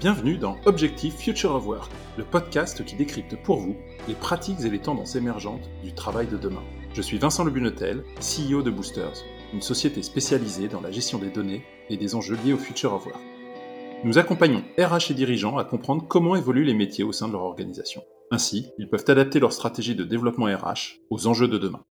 Bienvenue dans Objectif Future of Work, le podcast qui décrypte pour vous les pratiques et les tendances émergentes du travail de demain. Je suis Vincent Lebunetel, CEO de Boosters, une société spécialisée dans la gestion des données et des enjeux liés au Future of Work. Nous accompagnons RH et dirigeants à comprendre comment évoluent les métiers au sein de leur organisation. Ainsi, ils peuvent adapter leur stratégie de développement RH aux enjeux de demain.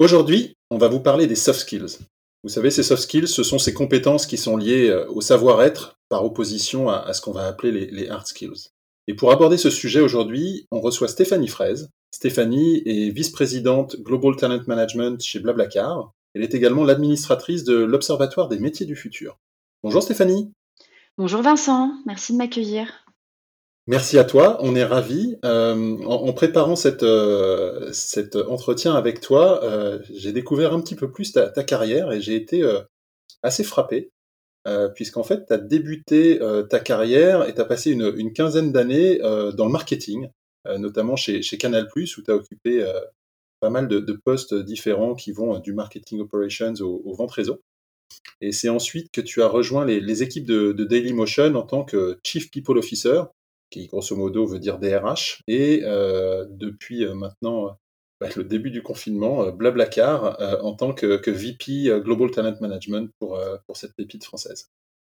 Aujourd'hui, on va vous parler des soft skills. Vous savez, ces soft skills, ce sont ces compétences qui sont liées euh, au savoir-être par opposition à, ce qu'on va appeler les, hard skills. Et pour aborder ce sujet aujourd'hui, on reçoit Stéphanie Fraise. Stéphanie est vice-présidente Global Talent Management chez Blablacar. Elle est également l'administratrice de l'Observatoire des métiers du futur. Bonjour Stéphanie. Bonjour Vincent, merci de m'accueillir. Merci à toi, on est ravis. Euh, en, préparant cette, euh, cet entretien avec toi, euh, j'ai découvert un petit peu plus ta, ta carrière et j'ai été assez frappé euh, puisqu'en fait, tu as débuté euh, ta carrière et tu as passé une, une quinzaine d'années euh, dans le marketing, notamment chez, chez Canal+, où tu as occupé pas mal de, de, postes différents qui vont du marketing operations au, au vente réseau. Et c'est ensuite que tu as rejoint les, les équipes de, de, Dailymotion en tant que Chief People Officer, qui grosso modo veut dire DRH, et depuis maintenant bah, le début du confinement, euh, Blablacar, euh, en tant que, que, VP euh, Global Talent Management pour, pour cette pépite française.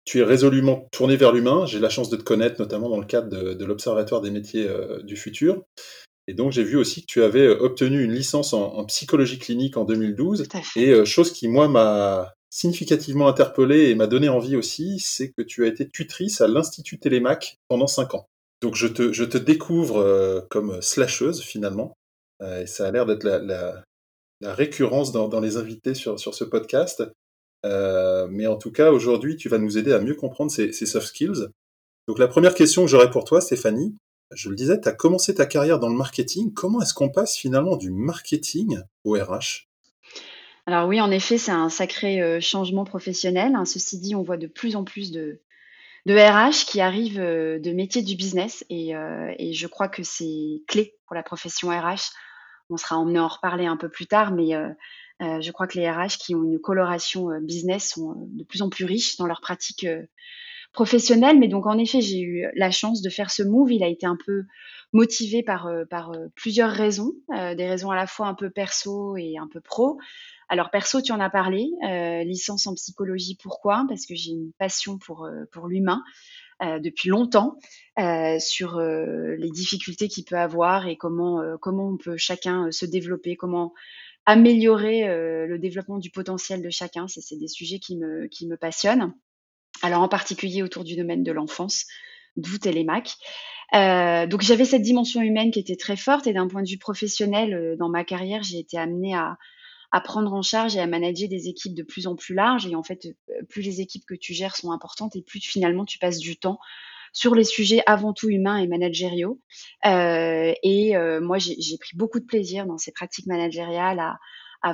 Tu es résolument tourné vers l'humain. J'ai la chance de te connaître, notamment dans le cadre de, de l'Observatoire des métiers du futur. Et donc, j'ai vu aussi que tu avais obtenu une licence en, en psychologie clinique en 2012. Et chose qui, moi, m'a significativement interpellé et m'a donné envie aussi, c'est que tu as été tutrice à l'Institut Télémac pendant cinq ans. Donc, je te, découvre comme slasheuse, finalement. Euh, et ça a l'air d'être la, récurrence dans, les invités sur, ce podcast. Euh, mais en tout cas, aujourd'hui, tu vas nous aider à mieux comprendre ces, soft skills. Donc la première question que j'aurais pour toi, Stéphanie, je le disais, tu as commencé ta carrière dans le marketing. Comment est-ce qu'on passe finalement du marketing au RH Alors oui, en effet, c'est un sacré euh, changement professionnel. Hein. Ceci dit, on voit de plus en plus de, de RH qui arrivent de métiers du business et, et je crois que c'est clé pour la profession RH on sera emmené en reparler un peu plus tard, mais euh, euh, je crois que les RH qui ont une coloration euh, business sont de plus en plus riches dans leur pratique professionnelle. Mais donc, en effet, j'ai eu la chance de faire ce move. Il a été un peu motivé par, par plusieurs raisons, des raisons à la fois un peu perso et un peu pro. Alors perso, tu en as parlé, licence en psychologie, pourquoi? Parce que j'ai une passion pour, pour l'humain. Euh, depuis longtemps euh, sur euh, les difficultés qu'il peut avoir et comment, comment on peut chacun se développer, comment améliorer le développement du potentiel de chacun. C'est des sujets qui me, qui me passionnent. Alors en particulier autour du domaine de l'enfance, d'où Télémac. Euh, donc j'avais cette dimension humaine qui était très forte et d'un point de vue professionnel, dans ma carrière, j'ai été amenée à, à prendre en charge et à manager des équipes de plus en plus larges. Et en fait, euh, plus les équipes que tu gères sont importantes et plus finalement tu passes du temps sur les sujets avant tout humains et managériaux. Euh, et euh, moi, j'ai pris beaucoup de plaisir dans ces pratiques managériales à,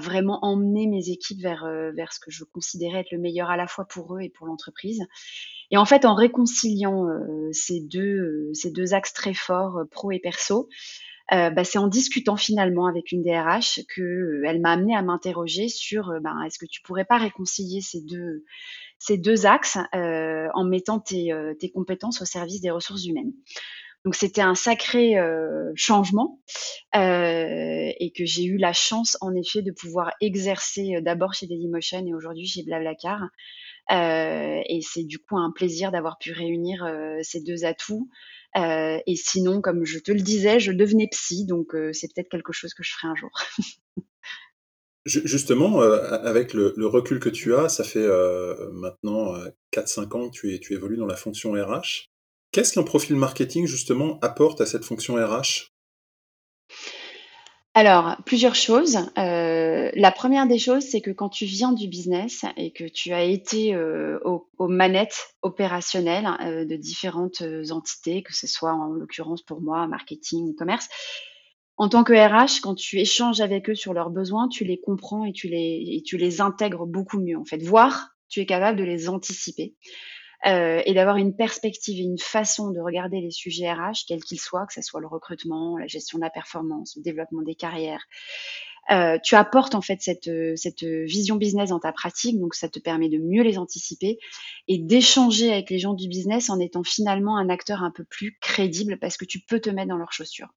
vraiment emmener mes équipes vers, vers ce que je considérais être le meilleur à la fois pour eux et pour l'entreprise. Et en fait, en réconciliant ces, deux, ces deux axes très forts, pro et perso, euh, bah, c'est en discutant finalement avec une DRH que euh, elle m'a amené à m'interroger sur euh, ben, est-ce que tu pourrais pas réconcilier ces deux ces deux axes en mettant tes, tes, compétences au service des ressources humaines. Donc c'était un sacré changement et que j'ai eu la chance en effet de pouvoir exercer d'abord chez Dailymotion et aujourd'hui chez Blablacar. et c'est du coup un plaisir d'avoir pu réunir ces deux atouts euh, et sinon, comme je te le disais, je devenais psy, donc euh, c'est peut-être quelque chose que je ferai un jour. Justement, euh, avec le, recul que tu as, ça fait maintenant 4-5 ans que tu, es, tu évolues dans la fonction RH. Qu'est-ce qu'un profil marketing, justement, apporte à cette fonction RH alors, plusieurs choses. Euh, la première des choses, c'est que quand tu viens du business et que tu as été euh, aux, manettes opérationnelles euh, de différentes entités, que ce soit en l'occurrence pour moi, marketing, commerce, en tant que RH, quand tu échanges avec eux sur leurs besoins, tu les comprends et tu les, et intègres beaucoup mieux, en fait. Voire, tu es capable de les anticiper. Euh, et d'avoir une perspective et une façon de regarder les sujets RH, quels qu'ils soient, que ce soit le recrutement, la gestion de la performance, le développement des carrières, Euh, tu apportes en fait cette, cette vision business dans ta pratique, donc ça te permet de mieux les anticiper et d'échanger avec les gens du business en étant finalement un acteur un peu plus crédible parce que tu peux te mettre dans leurs chaussures.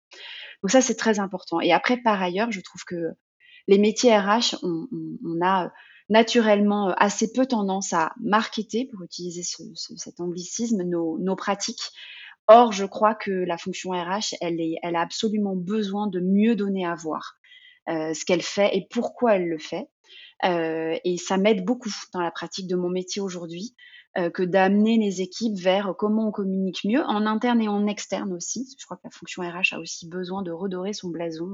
Donc ça, c'est très important. Et après, par ailleurs, je trouve que les métiers RH, on, on, a naturellement assez peu tendance à marketer, pour utiliser ce, cet anglicisme, nos, nos pratiques. Or, je crois que la fonction RH, elle, est, elle a absolument besoin de mieux donner à voir euh, ce qu'elle fait et pourquoi elle le fait. Euh, et ça m'aide beaucoup dans la pratique de mon métier aujourd'hui euh, que d'amener les équipes vers comment on communique mieux, en interne et en externe aussi. Je crois que la fonction RH a aussi besoin de redorer son blason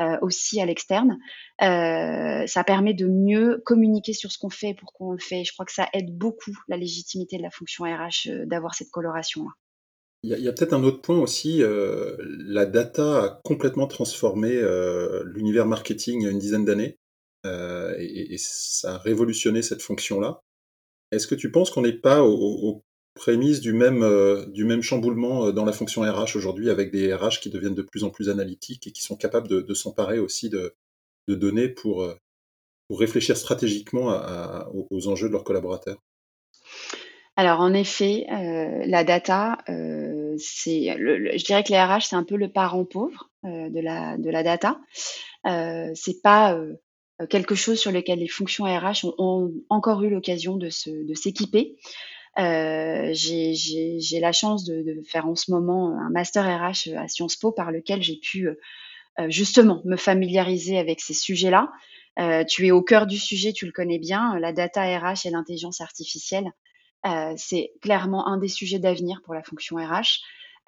euh, aussi à l'externe. Euh, ça permet de mieux communiquer sur ce qu'on fait et pourquoi on le fait. Je crois que ça aide beaucoup la légitimité de la fonction RH d'avoir cette coloration-là. Il y a, peut-être un autre point aussi, la data a complètement transformé l'univers marketing il y a une dizaine d'années. et, ça a révolutionné cette fonction-là. Est-ce que tu penses qu'on n'est pas aux, prémices du même, euh, chamboulement euh, dans la fonction RH aujourd'hui, avec des RH qui deviennent de plus en plus analytiques et qui sont capables de, s'emparer aussi de, données pour, euh, pour réfléchir stratégiquement aux, enjeux de leurs collaborateurs? Alors en effet, la data, je dirais que les RH c'est un peu le parent pauvre de la de la data. pas euh, quelque chose sur lequel les fonctions RH ont, encore eu l'occasion de s'équiper. Euh, j'ai la chance de, faire en ce moment un master RH à Sciences Po par lequel j'ai pu euh, justement me familiariser avec ces sujets-là. tu es au cœur du sujet, tu le connais bien, la data RH et l'intelligence artificielle. c'est clairement un des sujets d'avenir pour la fonction RH.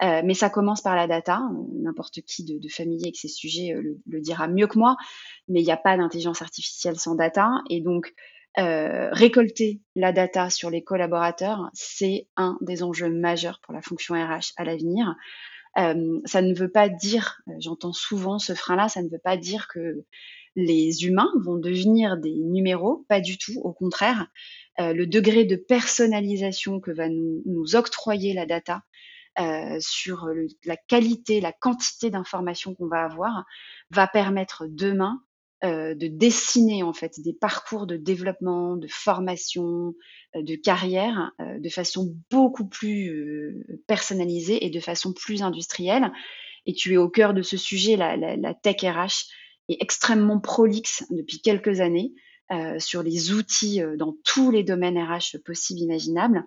Euh, mais ça commence par la data. N'importe qui de, familier avec ces sujets euh, le, dira mieux que moi. Mais il n'y a pas d'intelligence artificielle sans data. Et donc, euh, récolter la data sur les collaborateurs, c'est un des enjeux majeurs pour la fonction RH à l'avenir. Ça ne veut pas dire, j'entends souvent ce frein-là, ça ne veut pas dire que les humains vont devenir des numéros, pas du tout, au contraire. Le degré de personnalisation que va nous octroyer la data euh, sur la qualité, la quantité d'informations qu'on va avoir, va permettre demain euh, de dessiner en fait des parcours de développement, de formation, euh, de carrière de façon beaucoup plus personnalisée et de façon plus industrielle. Et tu es au cœur de ce sujet, la, la, tech RH est extrêmement prolixe depuis quelques années. Euh, sur les outils euh, dans tous les domaines RH possibles, imaginables.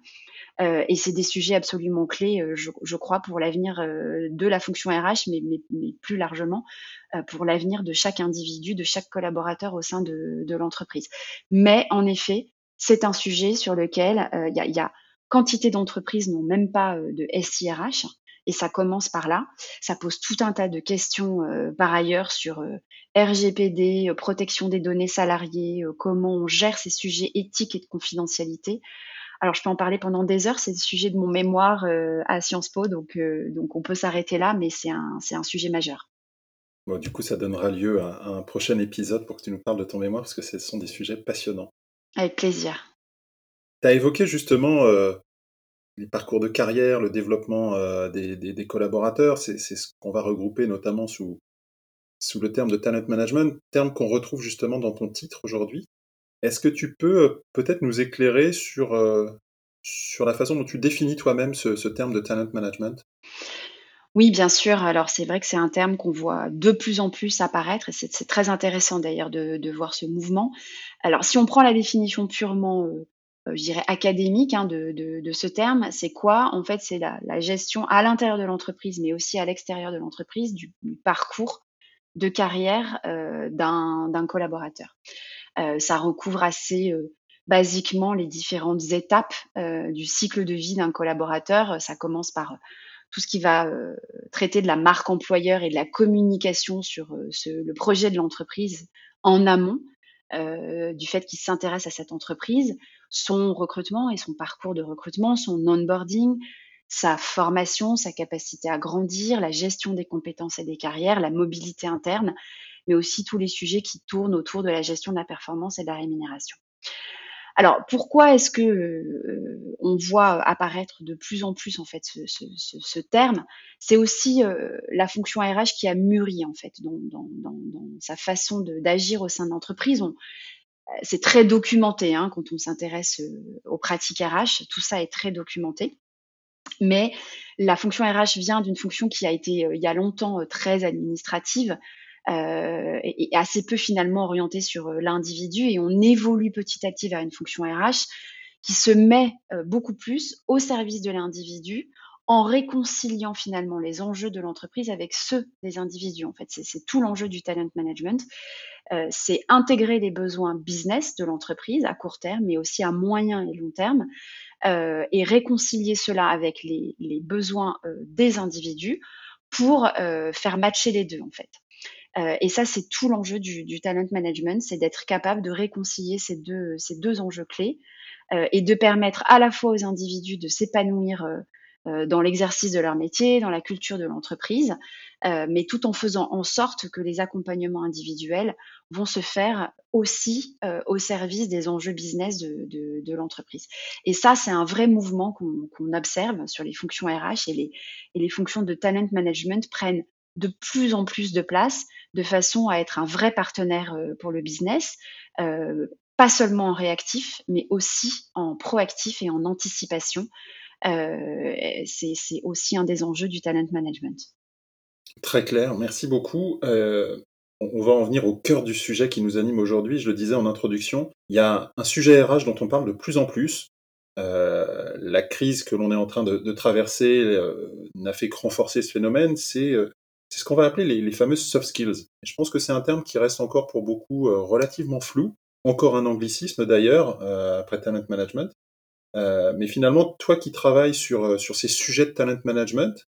Euh, et c'est des sujets absolument clés, je, je crois, pour l'avenir de la fonction RH, mais, mais, plus largement pour l'avenir de chaque individu, de chaque collaborateur au sein de, de l'entreprise. Mais en effet, c'est un sujet sur lequel il y a, y, a, quantité d'entreprises n'ont même pas de SIRH et ça commence par là. Ça pose tout un tas de questions euh, par ailleurs sur euh, RGPD, euh, protection des données salariées, comment on gère ces sujets éthiques et de confidentialité. Alors je peux en parler pendant des heures, c'est le sujet de mon mémoire à Sciences Po, donc, donc on peut s'arrêter là, mais c'est un, un sujet majeur. Bon, du coup, ça donnera lieu à, à un prochain épisode pour que tu nous parles de ton mémoire, parce que ce sont des sujets passionnants. Avec plaisir. Tu as évoqué justement les parcours de carrière, le développement euh, des, collaborateurs, c'est ce qu'on va regrouper notamment sous, sous le terme de talent management, terme qu'on retrouve justement dans ton titre aujourd'hui. Est-ce que tu peux euh, peut-être nous éclairer sur, euh, sur la façon dont tu définis toi-même ce, terme de talent management? Oui, bien sûr. Alors c'est vrai que c'est un terme qu'on voit de plus en plus apparaître et c'est très intéressant d'ailleurs de, voir ce mouvement. Alors si on prend la définition purement je dirais, académique hein, de, ce terme. C'est quoi? En fait, c'est la, gestion à l'intérieur de l'entreprise, mais aussi à l'extérieur de l'entreprise, du, parcours de carrière euh, d'un collaborateur. Euh, ça recouvre assez euh, basiquement les différentes étapes euh, du cycle de vie d'un collaborateur. Ça commence par tout ce qui va traiter de la marque employeur et de la communication sur le projet de l'entreprise en amont, euh, du fait qu'il s'intéresse à cette entreprise, son recrutement et son parcours de recrutement, son onboarding, sa formation, sa capacité à grandir, la gestion des compétences et des carrières, la mobilité interne, mais aussi tous les sujets qui tournent autour de la gestion de la performance et de la rémunération. Alors pourquoi est-ce que euh, on voit apparaître de plus en plus en fait ce, terme? C'est aussi euh, la fonction RH qui a mûri en fait dans, sa façon d'agir au sein de l'entreprise. C'est très documenté hein, quand on s'intéresse aux pratiques RH. Tout ça est très documenté. Mais la fonction RH vient d'une fonction qui a été il y a longtemps très administrative, euh, et, assez peu finalement orienté sur euh, l'individu et on évolue petit à petit vers une fonction RH qui se met euh, beaucoup plus au service de l'individu en réconciliant finalement les enjeux de l'entreprise avec ceux des individus. En fait, c'est tout l'enjeu du talent management. Euh, c'est intégrer les besoins business de l'entreprise à court terme, mais aussi à moyen et long terme, et réconcilier cela avec les, besoins des individus pour faire matcher les deux, en fait. Euh, et ça, c'est tout l'enjeu du, talent management, c'est d'être capable de réconcilier ces deux, ces deux enjeux clés euh, et de permettre à la fois aux individus de s'épanouir euh, dans l'exercice de leur métier, dans la culture de l'entreprise, mais tout en faisant en sorte que les accompagnements individuels vont se faire aussi au service des enjeux business de, l'entreprise. Et ça, c'est un vrai mouvement qu'on observe sur les fonctions RH et les, et les fonctions de talent management prennent de plus en plus de place de façon à être un vrai partenaire euh, pour le business, euh, pas seulement en réactif, mais aussi en proactif et en anticipation. Euh, c'est aussi un des enjeux du talent management. Très clair, merci beaucoup. on va en venir au cœur du sujet qui nous anime aujourd'hui. Je le disais en introduction, il y a un sujet RH dont on parle de plus en plus. la crise que l'on est en train de, de traverser n'a fait que renforcer ce phénomène. C'est ce qu'on va appeler les, fameuses soft skills. je pense que c'est un terme qui reste encore pour beaucoup euh, relativement flou, encore un anglicisme d'ailleurs, euh, après talent management. Euh, mais finalement, toi qui travailles sur, sur ces sujets de talent management,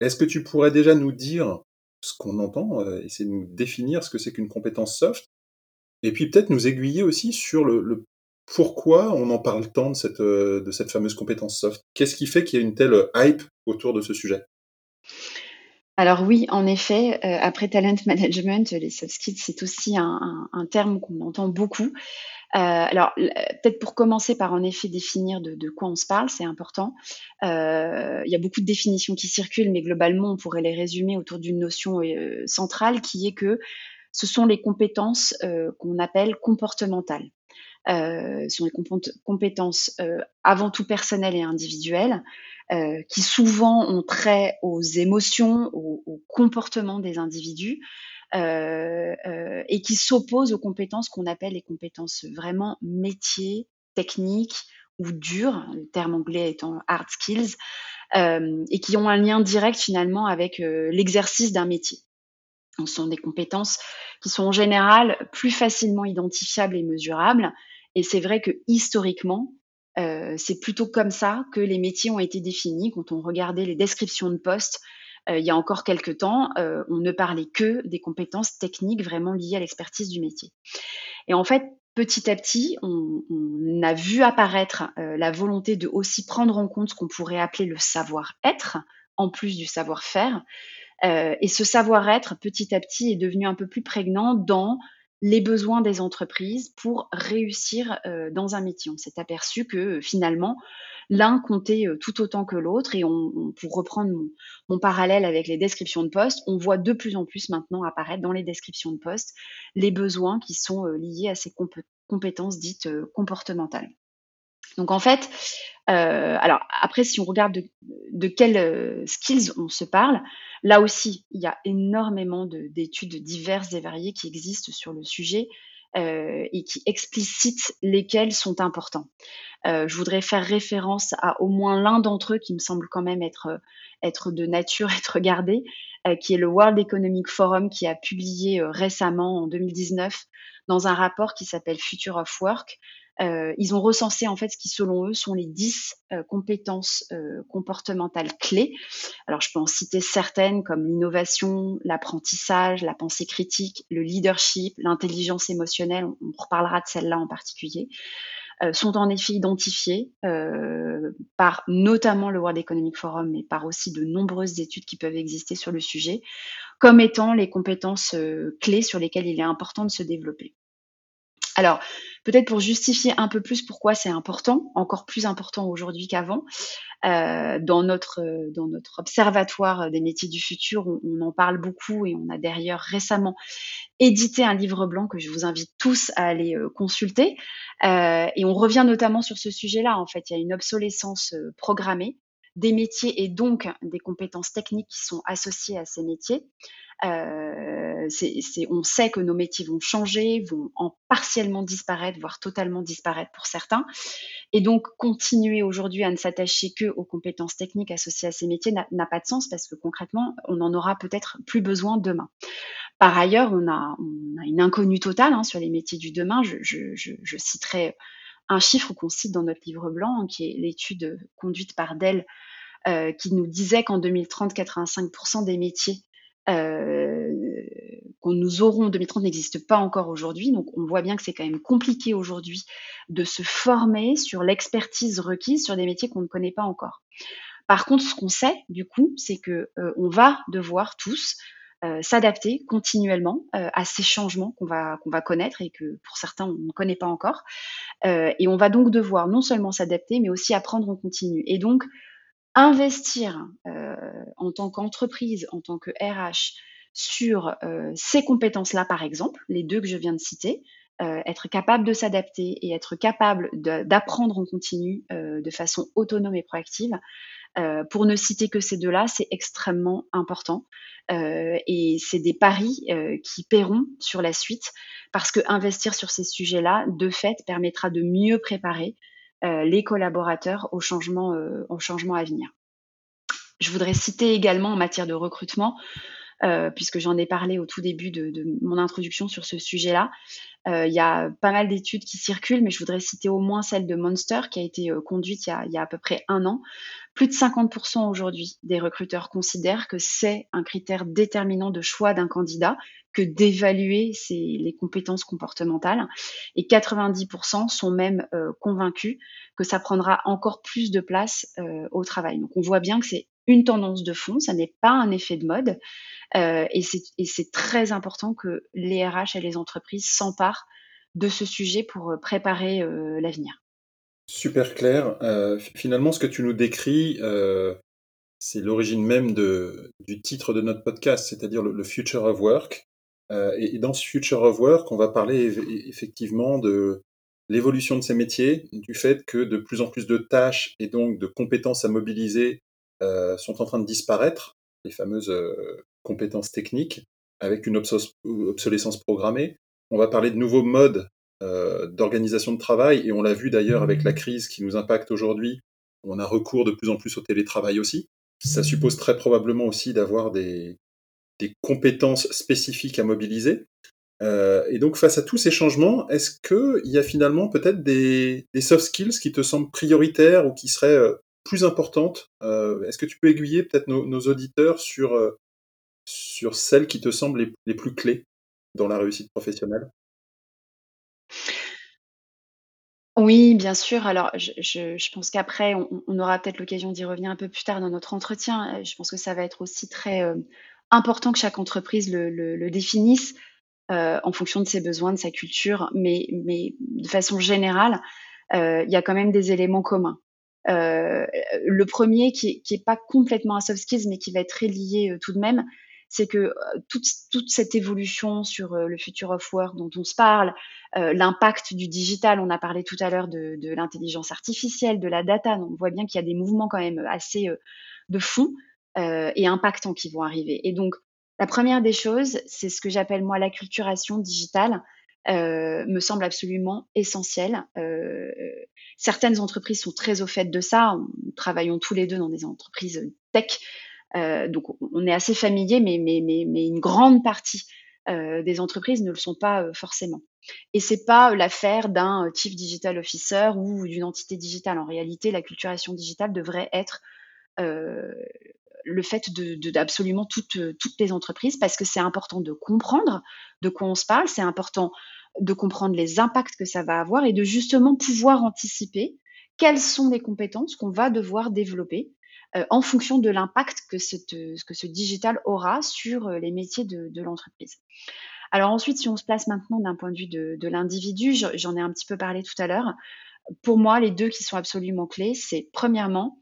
est-ce que tu pourrais déjà nous dire ce qu'on entend, essayer de nous définir ce que c'est qu'une compétence soft, et puis peut-être nous aiguiller aussi sur le, le, pourquoi on en parle tant de cette, de cette fameuse compétence soft Qu'est-ce qui fait qu'il y a une telle hype autour de ce sujet? Alors oui, en effet, euh, après talent management, les soft skills, c'est aussi un, terme qu'on entend beaucoup. Euh, alors peut-être pour commencer par en effet définir de, quoi on se parle, c'est important. Euh, il y a beaucoup de définitions qui circulent, mais globalement, on pourrait les résumer autour d'une notion centrale qui est que ce sont les compétences qu'on appelle comportementales. ce sont les compétences avant tout personnelles et individuelles, euh, qui souvent ont trait aux émotions, au, au comportement des individus, euh, euh, et qui s'opposent aux compétences qu'on appelle les compétences vraiment métiers, techniques ou dures, le terme anglais étant hard skills, euh, et qui ont un lien direct finalement avec euh, l'exercice d'un métier. Ce sont des compétences qui sont en général plus facilement identifiables et mesurables. Et c'est vrai que historiquement, euh, c'est plutôt comme ça que les métiers ont été définis. Quand on regardait les descriptions de postes euh, il y a encore quelques temps, euh, on ne parlait que des compétences techniques vraiment liées à l'expertise du métier. Et en fait, petit à petit, on, a vu apparaître la volonté de aussi prendre en compte ce qu'on pourrait appeler le savoir-être, en plus du savoir-faire. et ce savoir-être, petit à petit, est devenu un peu plus prégnant dans les besoins des entreprises pour réussir euh, dans un métier. On s'est aperçu que euh, finalement, l'un comptait euh, tout autant que l'autre. Et on, pour reprendre mon, parallèle avec les descriptions de poste, on voit de plus en plus maintenant apparaître dans les descriptions de poste les besoins qui sont liés à ces compétences dites comportementales. Donc en fait, alors après, si on regarde de, de quelles skills on se parle, Là aussi, il y a énormément d'études diverses et variées qui existent sur le sujet euh, et qui explicitent lesquels sont importants. Euh, je voudrais faire référence à au moins l'un d'entre eux qui me semble quand même être, être de nature, être gardé, euh, qui est le World Economic Forum qui a publié récemment en 2019 dans un rapport qui s'appelle Future of Work, euh, ils ont recensé en fait ce qui selon eux sont les 10 euh, compétences euh, comportementales clés. Alors je peux en citer certaines comme l'innovation, l'apprentissage, la pensée critique, le leadership, l'intelligence émotionnelle, on, reparlera de celle-là en particulier, sont en effet identifiées par notamment le World Economic Forum, mais par aussi de nombreuses études qui peuvent exister sur le sujet, comme étant les compétences clés sur lesquelles il est important de se développer. Alors, peut-être pour justifier un peu plus pourquoi c'est important, encore plus important aujourd'hui qu'avant, euh, dans, notre, dans notre observatoire des métiers du futur, on, en parle beaucoup et on a d'ailleurs récemment édité un livre blanc que je vous invite tous à aller euh, consulter. Euh, et on revient notamment sur ce sujet-là. En fait, il y a une obsolescence programmée des métiers et donc des compétences techniques qui sont associées à ces métiers. Euh, on sait que nos métiers vont changer, vont en partiellement disparaître, voire totalement disparaître pour certains. Et donc, continuer aujourd'hui à ne s'attacher que aux compétences techniques associées à ces métiers n'a pas de sens parce que concrètement, on en aura peut-être plus besoin demain. Par ailleurs, on a, une inconnue totale hein, sur les métiers du demain. Je, citerai un chiffre qu'on cite dans notre livre blanc, qui est l'étude conduite par Dell, euh, qui nous disait qu'en 2030, 85% des métiers euh, qu'on nous aurons en 2030 n'existe pas encore aujourd'hui. Donc on voit bien que c'est quand même compliqué aujourd'hui de se former sur l'expertise requise sur des métiers qu'on ne connaît pas encore. Par contre, ce qu'on sait du coup, c'est que euh, on va devoir tous euh, s'adapter continuellement à ces changements qu'on va qu'on va connaître et que pour certains on ne connaît pas encore. et on va donc devoir non seulement s'adapter, mais aussi apprendre en continu. Et donc investir euh, en tant qu'entreprise, en tant que RH, sur euh, ces compétences-là, par exemple, les deux que je viens de citer, euh, être capable de s'adapter et être capable d'apprendre en continu de façon autonome et proactive. pour ne citer que ces deux-là, c'est extrêmement important. et c'est des paris qui paieront sur la suite parce que investir sur ces sujets-là, de fait, permettra de mieux préparer euh, les collaborateurs au changement, euh, au changement à venir. Je voudrais citer également en matière de recrutement, euh, puisque j'en ai parlé au tout début de, mon introduction sur ce sujet-là. il y a pas mal d'études qui circulent, mais je voudrais citer au moins celle de Monster qui a été conduite il y a, y a, à peu près un an. Plus de 50% aujourd'hui des recruteurs considèrent que c'est un critère déterminant de choix d'un candidat que d'évaluer les compétences comportementales. Et 90% sont même euh, convaincus que ça prendra encore plus de place euh, au travail. Donc on voit bien que c'est une tendance de fond, ça n'est pas un effet de mode. Euh, et c'est très important que les RH et les entreprises s'emparent de ce sujet pour préparer l'avenir. Super clair. finalement, ce que tu nous décris, c'est l'origine même du titre de notre podcast, c'est-à-dire le, Future of Work. Euh, et, dans ce Future of Work, on va parler effectivement de l'évolution de ces métiers, du fait que de plus en plus de tâches et donc de compétences à mobiliser euh, sont en train de disparaître, les fameuses euh, compétences techniques, avec une obsolescence programmée. On va parler de nouveaux modes d'organisation de travail, et on l'a vu d'ailleurs avec la crise qui nous impacte aujourd'hui, on a recours de plus en plus au télétravail aussi. Ça suppose très probablement aussi d'avoir des, des compétences spécifiques à mobiliser. Euh, et donc face à tous ces changements, est-ce qu'il y a finalement peut-être des, soft skills qui te semblent prioritaires ou qui seraient euh, plus importantes euh, Est-ce que tu peux aiguiller peut-être nos, auditeurs sur, sur celles qui te semblent les, plus clés dans la réussite professionnelle? Oui, bien sûr. Alors, je, pense qu'après, on, aura peut-être l'occasion d'y revenir un peu plus tard dans notre entretien. Je pense que ça va être aussi très important que chaque entreprise le, définisse euh, en fonction de ses besoins, de sa culture, mais, mais de façon générale, euh, il y a quand même des éléments communs. Euh, le premier, qui n'est pas complètement un soft skills, mais qui va être très lié tout de même, c'est que toute, toute, cette évolution sur le future of work dont on se parle, l'impact du digital, on a parlé tout à l'heure de, l'intelligence artificielle, de la data, on voit bien qu'il y a des mouvements quand même assez de fond euh, et impactants qui vont arriver. Et donc, la première des choses, c'est ce que j'appelle moi l'acculturation digitale, euh, me semble absolument essentielle. Euh, certaines entreprises sont très au fait de ça. Nous travaillons tous les deux dans des entreprises tech, euh, donc on est assez familier, mais, une grande partie des entreprises ne le sont pas forcément. Et c'est pas l'affaire d'un chief digital officer ou d'une entité digitale. En réalité, l'acculturation digitale devrait être le fait de, d'absolument toutes, toutes les entreprises parce que c'est important de comprendre de quoi on se parle, c'est important de comprendre les impacts que ça va avoir et de justement pouvoir anticiper quelles sont les compétences qu'on va devoir développer euh, en fonction de l'impact que, que ce digital aura sur euh, les métiers de, l'entreprise. Alors ensuite, si on se place maintenant d'un point de vue de, l'individu, j'en ai un petit peu parlé tout à l'heure. Pour moi, les deux qui sont absolument clés, c'est premièrement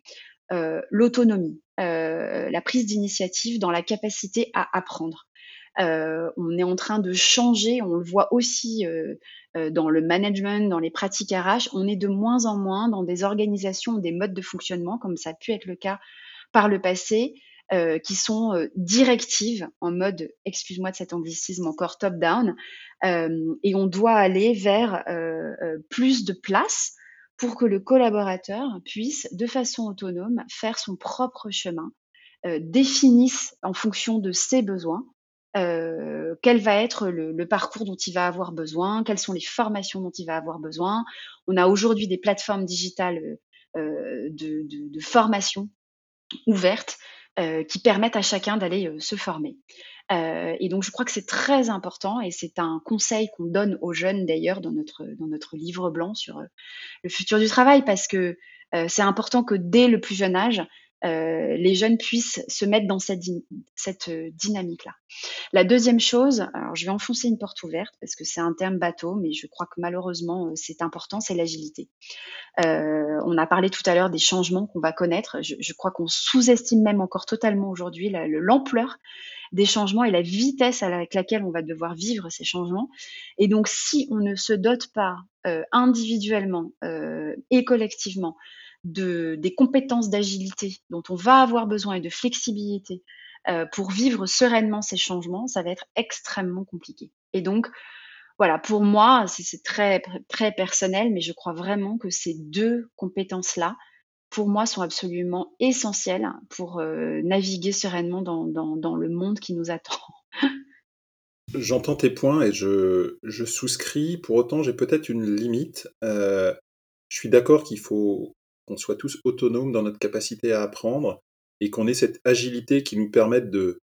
euh, l'autonomie, la prise d'initiative dans la capacité à apprendre. Euh, on est en train de changer, on le voit aussi dans le management, dans les pratiques RH, on est de moins en moins dans des organisations, des modes de fonctionnement, comme ça a pu être le cas par le passé, euh, qui sont euh, directives en mode, excuse-moi de cet anglicisme encore top-down, euh, et on doit aller vers plus de place pour que le collaborateur puisse, de façon autonome, faire son propre chemin, définisse en fonction de ses besoins quel va être le, parcours dont il va avoir besoin, quelles sont les formations dont il va avoir besoin. On a aujourd'hui des plateformes digitales de, de, formation ouvertes euh, qui permettent à chacun d'aller euh, se former. Euh, et donc, je crois que c'est très important et c'est un conseil qu'on donne aux jeunes d'ailleurs dans notre, dans notre livre blanc sur le futur du travail parce que c'est important que dès le plus jeune âge, euh, les jeunes puissent se mettre dans cette, euh, dynamique-là. La deuxième chose, alors je vais enfoncer une porte ouverte parce que c'est un terme bateau, mais je crois que malheureusement euh, c'est important, c'est l'agilité. on a parlé tout à l'heure des changements qu'on va connaître. Je, crois qu'on sous-estime même encore totalement aujourd'hui l'ampleur des changements et la vitesse avec laquelle on va devoir vivre ces changements. Et donc, si on ne se dote pas individuellement et collectivement de, des compétences d'agilité dont on va avoir besoin et de flexibilité euh, pour vivre sereinement ces changements, ça va être extrêmement compliqué. Et donc, voilà, pour moi, c'est très, très personnel, mais je crois vraiment que ces deux compétences-là, pour moi, sont absolument essentielles pour euh, naviguer sereinement dans, le monde qui nous attend. J'entends tes points et je, je, souscris. Pour autant, j'ai peut-être une limite. Euh, je suis d'accord qu'il faut qu'on soit tous autonomes dans notre capacité à apprendre et qu'on ait cette agilité qui nous permette de,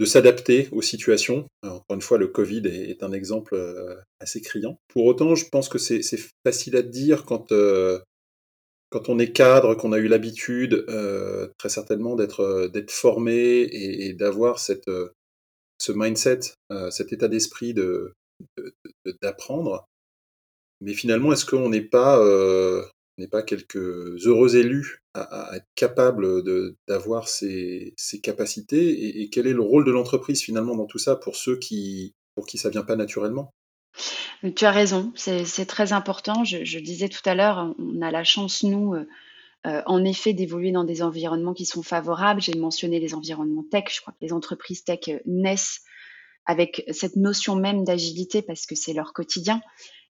de s'adapter aux situations. encore une fois, le Covid est, un exemple euh, assez criant. Pour autant, je pense que c'est facile à dire quand, euh, quand on est cadre, qu'on a eu l'habitude euh, très certainement d'être formé et, d'avoir cette ce mindset, cet état d'esprit de d'apprendre. Mais finalement, est-ce qu'on n'est pas n'est pas quelques heureux élus à, être capables d'avoir ces, capacités et, quel est le rôle de l'entreprise finalement dans tout ça pour ceux qui, pour qui ça vient pas naturellement? Tu as raison, c'est très important. Je, disais tout à l'heure, on a la chance, nous, euh, euh, en effet, d'évoluer dans des environnements qui sont favorables. J'ai mentionné les environnements tech. Je crois que les entreprises tech euh, naissent avec cette notion même d'agilité parce que c'est leur quotidien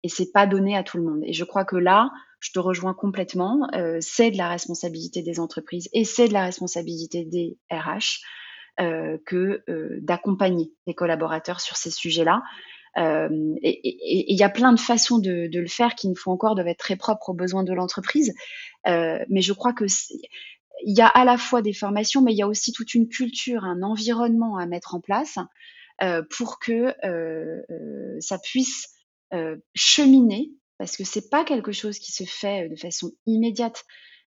et c'est pas donné à tout le monde. Et je crois que là, je te rejoins complètement. Euh, c'est de la responsabilité des entreprises et c'est de la responsabilité des RH euh, que euh, d'accompagner les collaborateurs sur ces sujets-là. Et il y a plein de façons de, le faire qui, une fois encore, doivent être très propres aux besoins de l'entreprise. Mais je crois que il y a à la fois des formations, mais il y a aussi toute une culture, un environnement à mettre en place pour que ça puisse cheminer parce que c'est pas quelque chose qui se fait euh, de façon immédiate.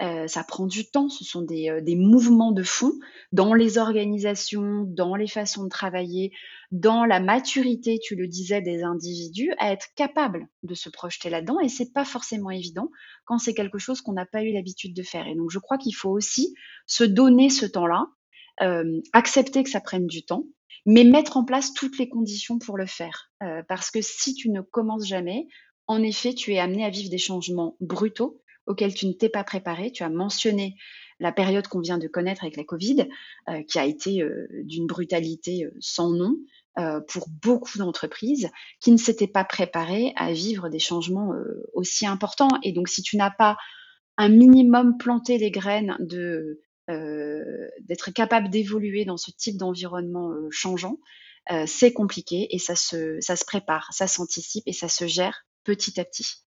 Euh, ça prend du temps, ce sont des, euh, mouvements de fond dans les organisations, dans les façons de travailler, dans la maturité, tu le disais, des individus à être capables de se projeter là-dedans. Et c'est pas forcément évident quand c'est quelque chose qu'on n'a pas eu l'habitude de faire. Et donc, je crois qu'il faut aussi se donner ce temps-là, euh, accepter que ça prenne du temps, mais mettre en place toutes les conditions pour le faire. Euh, parce que si tu ne commences jamais, en effet, tu es amené à vivre des changements brutaux auxquels tu ne t'es pas préparé. Tu as mentionné la période qu'on vient de connaître avec la Covid, euh, qui a été euh, d'une brutalité sans nom pour beaucoup d'entreprises qui ne s'étaient pas préparées à vivre des changements aussi importants. Et donc, si tu n'as pas un minimum planté les graines de d'être capable d'évoluer dans ce type d'environnement changeant, c'est compliqué et ça se, prépare, ça s'anticipe et ça se gère petit à petit.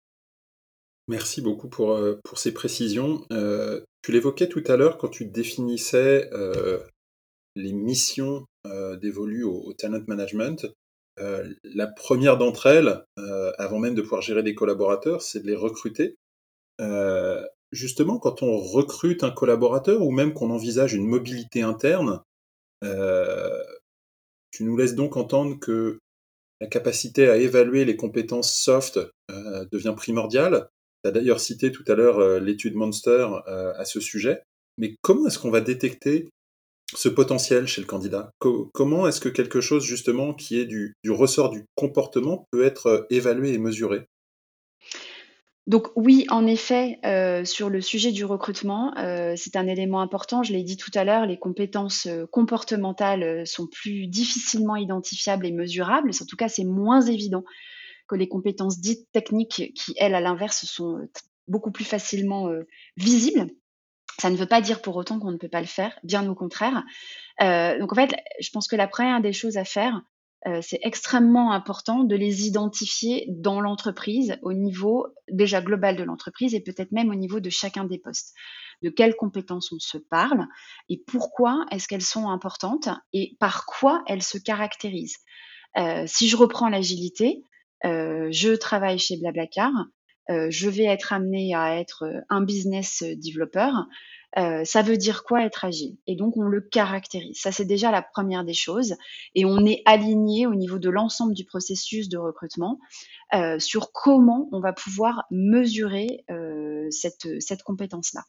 Merci beaucoup pour, euh, ces précisions. Euh, tu l'évoquais tout à l'heure quand tu définissais euh, les missions dévolues au, talent management. la première d'entre elles, avant même de pouvoir gérer des collaborateurs, c'est de les recruter. Justement, quand on recrute un collaborateur ou même qu'on envisage une mobilité interne, tu nous laisses donc entendre que la capacité à évaluer les compétences soft devient primordiale. Tu as d'ailleurs cité tout à l'heure l'étude Monster à ce sujet. Mais comment est-ce qu'on va détecter ce potentiel chez le candidat? Comment est-ce que quelque chose justement qui est du, ressort du comportement peut être euh, évalué et mesuré? Donc oui, en effet, euh, sur le sujet du recrutement, euh, c'est un élément important. Je l'ai dit tout à l'heure, les compétences comportementales sont plus difficilement identifiables et mesurables. En tout cas, c'est moins évident que les compétences dites techniques qui, elles, à l'inverse, sont beaucoup plus facilement visibles. Ça ne veut pas dire pour autant qu'on ne peut pas le faire, bien au contraire. Euh, donc en fait, je pense que la première des choses à faire, euh, c'est extrêmement important de les identifier dans l'entreprise, au niveau déjà global de l'entreprise et peut-être même au niveau de chacun des postes. De quelles compétences on se parle et pourquoi est-ce qu'elles sont importantes et par quoi elles se caractérisent. Euh, si je reprends l'agilité, je travaille chez Blablacar, euh, je vais être amené à être euh, un business developer. Euh, ça veut dire quoi être agile? Et donc on le caractérise. Ça c'est déjà la première des choses. Et on est aligné au niveau de l'ensemble du processus de recrutement sur comment on va pouvoir mesurer cette, cette compétence-là.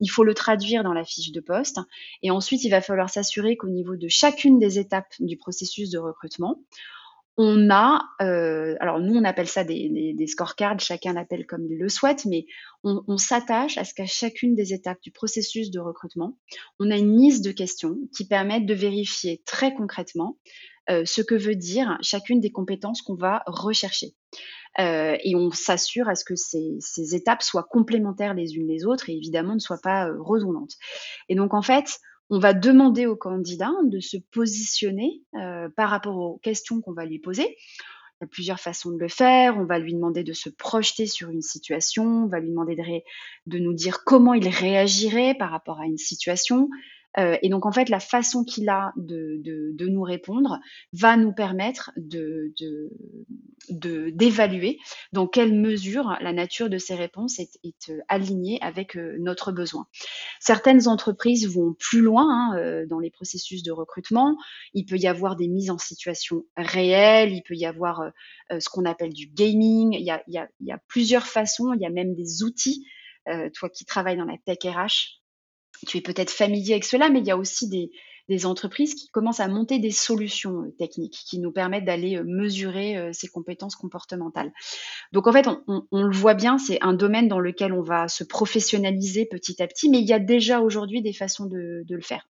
Il faut le traduire dans la fiche de poste. Et ensuite il va falloir s'assurer qu'au niveau de chacune des étapes du processus de recrutement, on a, euh, alors nous on appelle ça des, des, scorecards, chacun l'appelle comme il le souhaite, mais on, s'attache à ce qu'à chacune des étapes du processus de recrutement, on a une liste de questions qui permettent de vérifier très concrètement euh, ce que veut dire chacune des compétences qu'on va rechercher. Euh, et on s'assure à ce que ces, ces, étapes soient complémentaires les unes les autres et évidemment ne soient pas redondantes. Et donc en fait, on va demander au candidat de se positionner euh, par rapport aux questions qu'on va lui poser. Il y a plusieurs façons de le faire. On va lui demander de se projeter sur une situation. On va lui demander de nous dire comment il réagirait par rapport à une situation. Euh, et donc, en fait, la façon qu'il a de, nous répondre va nous permettre de, d'évaluer dans quelle mesure la nature de ces réponses est, euh, alignée avec euh, notre besoin. Certaines entreprises vont plus loin hein, dans les processus de recrutement. Il peut y avoir des mises en situation réelles, il peut y avoir ce qu'on appelle du gaming. Il y a, plusieurs façons, il y a même des outils. toi qui travailles dans la tech RH, tu es peut-être familier avec cela, mais il y a aussi des, entreprises qui commencent à monter des solutions euh, techniques qui nous permettent d'aller euh, mesurer euh, ces compétences comportementales. Donc en fait, on, le voit bien, c'est un domaine dans lequel on va se professionnaliser petit à petit, mais il y a déjà aujourd'hui des façons de le faire.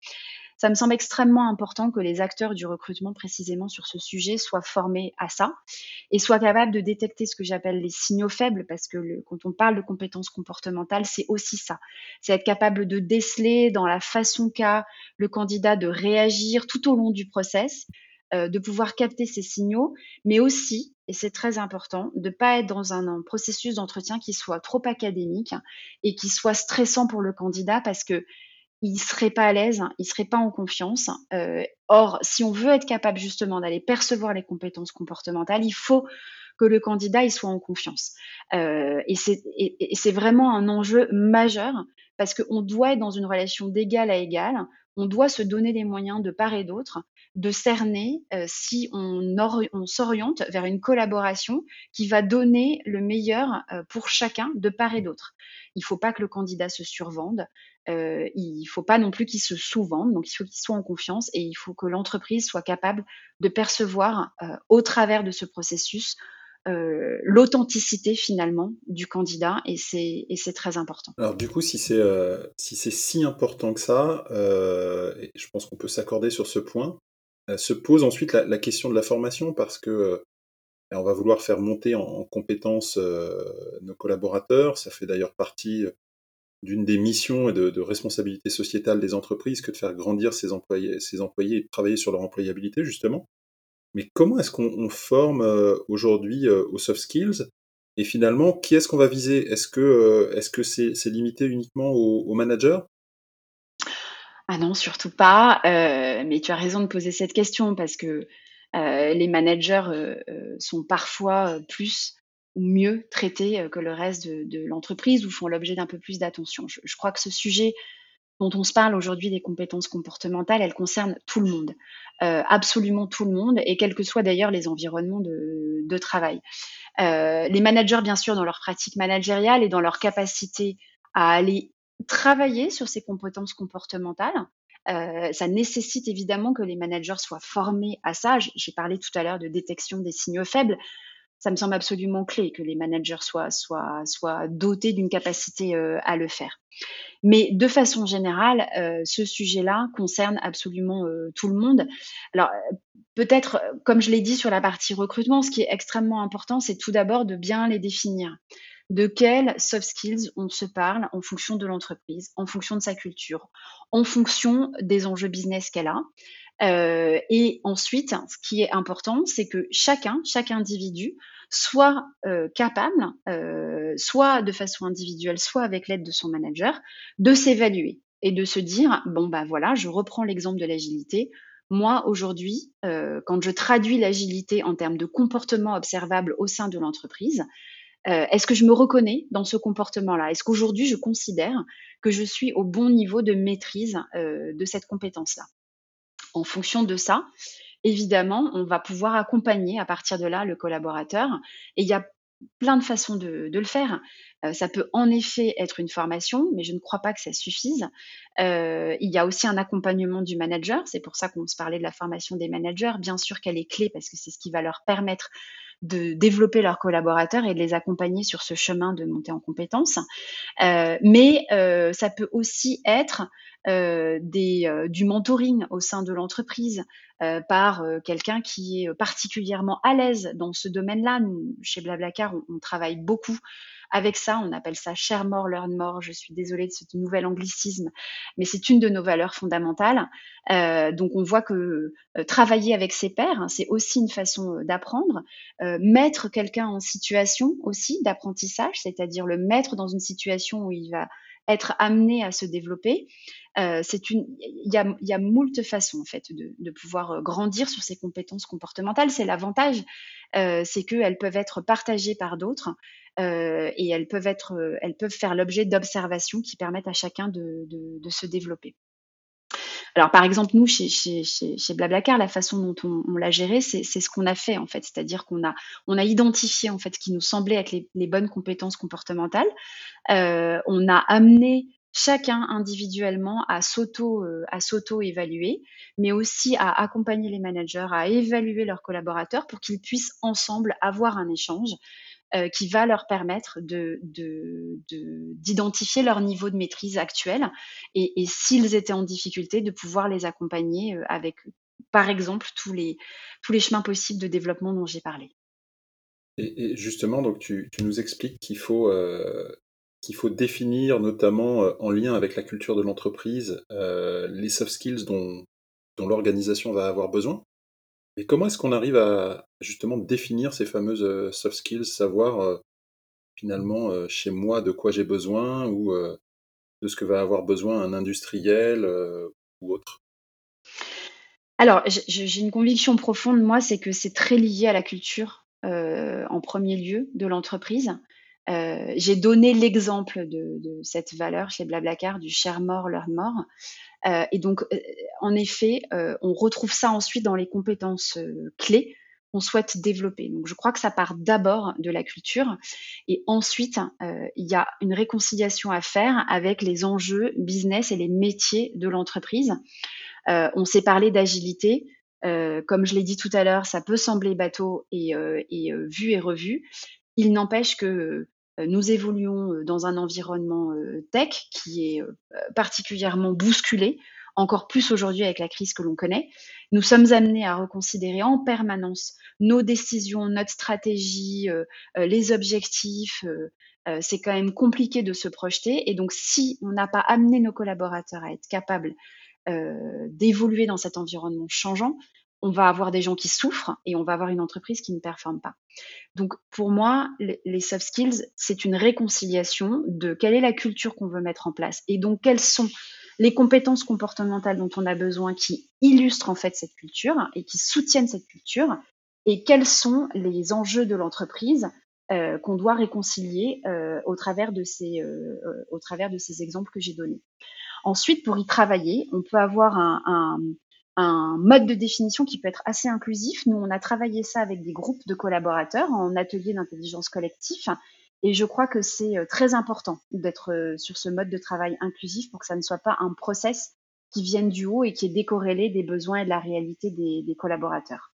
Ça me semble extrêmement important que les acteurs du recrutement précisément sur ce sujet soient formés à ça et soient capables de détecter ce que j'appelle les signaux faibles parce que quand on parle de compétences comportementales, c'est aussi ça. C'est être capable de déceler dans la façon qu'a le candidat de réagir tout au long du process, euh, de pouvoir capter ces signaux, mais aussi, et c'est très important, de ne pas être dans un, un processus d'entretien qui soit trop académique et qui soit stressant pour le candidat parce que il serait pas à l'aise, il serait pas en confiance. Euh, or, si on veut être capable justement d'aller percevoir les compétences comportementales, il faut que le candidat il soit en confiance. Euh, et c'est vraiment un enjeu majeur parce qu'on doit être dans une relation d'égal à égal. On doit se donner les moyens de part et d'autre de cerner euh, si on, s'oriente vers une collaboration qui va donner le meilleur pour chacun de part et d'autre. Il ne faut pas que le candidat se survende, euh, il ne faut pas non plus qu'il se sous-vende, donc il faut qu'il soit en confiance et il faut que l'entreprise soit capable de percevoir au travers de ce processus l'authenticité finalement du candidat et c'est très important. Alors du coup, si c'est si, si important que ça, je pense qu'on peut s'accorder sur ce point, euh, se pose ensuite la, question de la formation parce que euh, on va vouloir faire monter en, compétences euh, nos collaborateurs. Ça fait d'ailleurs partie d'une des missions et de, responsabilités sociétales des entreprises que de faire grandir ses employés, et de travailler sur leur employabilité justement. Mais comment est-ce qu'on forme aujourd'hui aux soft skills? Et finalement, qui est-ce qu'on va viser? Est-ce que c'est limité uniquement aux managers? Ah non, surtout pas. Euh, mais tu as raison de poser cette question parce que euh, les managers euh, sont parfois plus ou mieux traités que le reste de, l'entreprise ou font l'objet d'un peu plus d'attention. Je, crois que ce sujet dont on se parle aujourd'hui des compétences comportementales, elles concernent tout le monde, euh, absolument tout le monde, et quels que soient d'ailleurs les environnements de, travail. Euh, les managers, bien sûr, dans leur pratique managériale et dans leur capacité à aller travailler sur ces compétences comportementales, euh, ça nécessite évidemment que les managers soient formés à ça. J'ai parlé tout à l'heure de détection des signaux faibles ça me semble absolument clé que les managers soient, dotés d'une capacité euh, à le faire. Mais de façon générale, euh, ce sujet-là concerne absolument tout le monde. Alors, peut-être, comme je l'ai dit sur la partie recrutement, ce qui est extrêmement important, c'est tout d'abord de bien les définir. De quels soft skills on se parle en fonction de l'entreprise, en fonction de sa culture, en fonction des enjeux business qu'elle a. Euh, et ensuite, ce qui est important, c'est que chacun, chaque individu, soit euh, capable, euh, soit de façon individuelle, soit avec l'aide de son manager, de s'évaluer et de se dire bon bah voilà, je reprends l'exemple de l'agilité. Moi aujourd'hui, quand je traduis l'agilité en termes de comportement observable au sein de l'entreprise, est-ce que je me reconnais dans ce comportement-là? Est-ce qu'aujourd'hui, je considère que je suis au bon niveau de maîtrise de cette compétence-là? En fonction de ça, évidemment, on va pouvoir accompagner à partir de là le collaborateur. Et il y a plein de façons de, le faire. Euh, ça peut en effet être une formation, mais je ne crois pas que ça suffise. Euh, il y a aussi un accompagnement du manager. C'est pour ça qu'on se parlait de la formation des managers. Bien sûr qu'elle est clé parce que c'est ce qui va leur permettre de développer leurs collaborateurs et de les accompagner sur ce chemin de montée en compétences. Euh, mais ça peut aussi être euh, euh, du mentoring au sein de l'entreprise euh, par quelqu'un qui est particulièrement à l'aise dans ce domaine-là. Chez Blablacar, on, travaille beaucoup avec ça. On appelle ça share more, learn more. Je suis désolée de ce nouvel anglicisme, mais c'est une de nos valeurs fondamentales. donc, on voit que travailler avec ses pairs, hein, c'est aussi une façon d'apprendre. mettre quelqu'un en situation aussi d'apprentissage, c'est-à-dire le mettre dans une situation où il va être amené à se développer. Euh, c'est une, il y a, moult façons en fait de, pouvoir euh, grandir sur ces compétences comportementales. C'est l'avantage, euh, c'est qu'elles peuvent être partagées par d'autres euh, et elles peuvent être, euh, elles peuvent faire l'objet d'observations qui permettent à chacun de, se développer. Alors, par exemple, nous, chez, Blablacar, la façon dont on, l'a géré, c'est ce qu'on a fait, en fait. C'est-à-dire qu'on a, on a identifié, en fait, ce qui nous semblait être les, bonnes compétences comportementales. Euh, on a amené chacun individuellement à s'auto euh, à s'auto-évaluer, mais aussi à accompagner les managers à évaluer leurs collaborateurs pour qu'ils puissent ensemble avoir un échange euh, qui va leur permettre de, d'identifier leur niveau de maîtrise actuel et, s'ils étaient en difficulté, de pouvoir les accompagner euh, avec, par exemple, tous les, tous les chemins possibles de développement dont j'ai parlé. Et, justement, donc tu, nous expliques qu'il faut, euh, qu'il faut définir, notamment en lien avec la culture de l'entreprise, les soft skills dont, dont l'organisation va avoir besoin. Et comment est-ce qu'on arrive à justement définir ces fameuses euh, soft skills, savoir euh, finalement euh, chez moi de quoi j'ai besoin ou de ce que va avoir besoin un industriel ou autre? Alors, j'ai une conviction profonde, moi, c'est que c'est très lié à la culture en premier lieu de l'entreprise. J'ai donné l'exemple de, cette valeur chez Blablacar du share more, learn more. Euh, et donc, euh, en effet, euh, on retrouve ça ensuite dans les compétences clés qu'on souhaite développer. Donc, je crois que ça part d'abord de la culture et ensuite, il y a une réconciliation à faire avec les enjeux business et les métiers de l'entreprise. on s'est parlé d'agilité. comme je l'ai dit tout à l'heure, ça peut sembler bateau et, et vu et revu. Il n'empêche que nous évoluons dans un environnement tech qui est particulièrement bousculé, encore plus aujourd'hui avec la crise que l'on connaît. Nous sommes amenés à reconsidérer en permanence nos décisions, notre stratégie, les objectifs. c'est quand même compliqué de se projeter. Et donc, si on n'a pas amené nos collaborateurs à être capables d'évoluer dans cet environnement changeant, on va avoir des gens qui souffrent et on va avoir une entreprise qui ne performe pas. Donc pour moi, les soft skills, c'est une réconciliation de quelle est la culture qu'on veut mettre en place et donc quelles sont les compétences comportementales dont on a besoin qui illustrent en fait cette culture et qui soutiennent cette culture et quels sont les enjeux de l'entreprise euh, qu'on doit réconcilier euh, au, travers de ces, euh, au travers de ces exemples que j'ai donnés. Ensuite, pour y travailler, on peut avoir un, un mode de définition qui peut être assez inclusif. Nous, on a travaillé ça avec des groupes de collaborateurs en atelier d'intelligence collectif. Et je crois que c'est euh, très important d'être euh, sur ce mode de travail inclusif pour que ça ne soit pas un process qui vienne du haut et qui est décorrélé des besoins et de la réalité des, collaborateurs.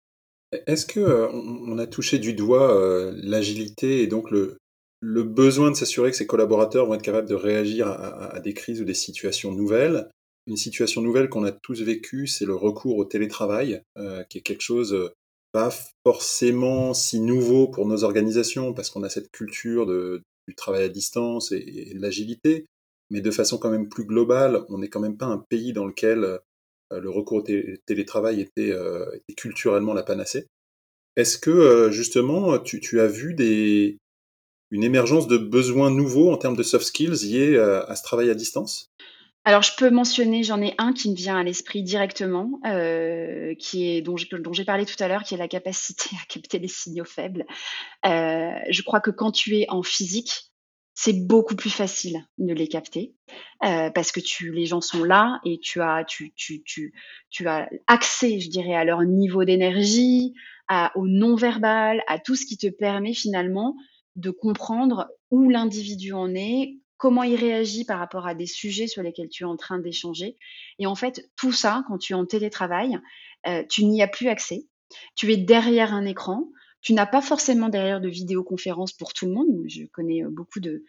Est-ce que euh, on a touché du doigt l'agilité et donc le besoin de s'assurer que ces collaborateurs vont être capables de réagir à des crises ou des situations nouvelles? Une situation nouvelle qu'on a tous vécue, c'est le recours au télétravail, euh, qui est quelque chose euh, pas forcément si nouveau pour nos organisations, parce qu'on a cette culture du travail à distance et, de l'agilité, mais de façon quand même plus globale, on n'est quand même pas un pays dans lequel euh, le recours au télétravail était, culturellement la panacée. Est-ce que justement tu, as vu une émergence de besoins nouveaux en termes de soft skills liés à ce travail à distance? Alors, je peux mentionner, j'en ai un qui me vient à l'esprit directement, euh, qui est dont j'ai parlé tout à l'heure, qui est la capacité à capter les signaux faibles. Euh, je crois que quand tu es en physique, c'est beaucoup plus facile de les capter, euh, parce que tu les gens sont là et tu as tu tu tu tu as accès, je dirais, à leur niveau d'énergie, au non-verbal, à tout ce qui te permet finalement de comprendre où l'individu en est, comment il réagit par rapport à des sujets sur lesquels tu es en train d'échanger. Et en fait, tout ça, quand tu es en télétravail, euh, tu n'y as plus accès. Tu es derrière un écran. Tu n'as pas forcément derrière de vidéoconférence pour tout le monde. Je connais euh, beaucoup euh,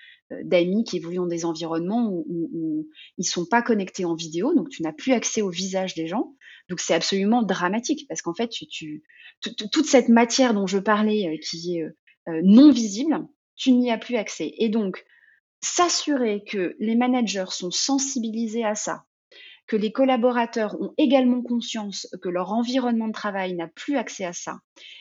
d'amis qui évoluent dans des environnements où, ils sont pas connectés en vidéo, donc tu n'as plus accès au visage des gens. Donc c'est absolument dramatique parce qu'en fait, tu, toute cette matière dont je parlais qui est non visible, tu n'y as plus accès. Et donc, s'assurer que les managers sont sensibilisés à ça, que les collaborateurs ont également conscience que leur environnement de travail n'a plus accès à ça,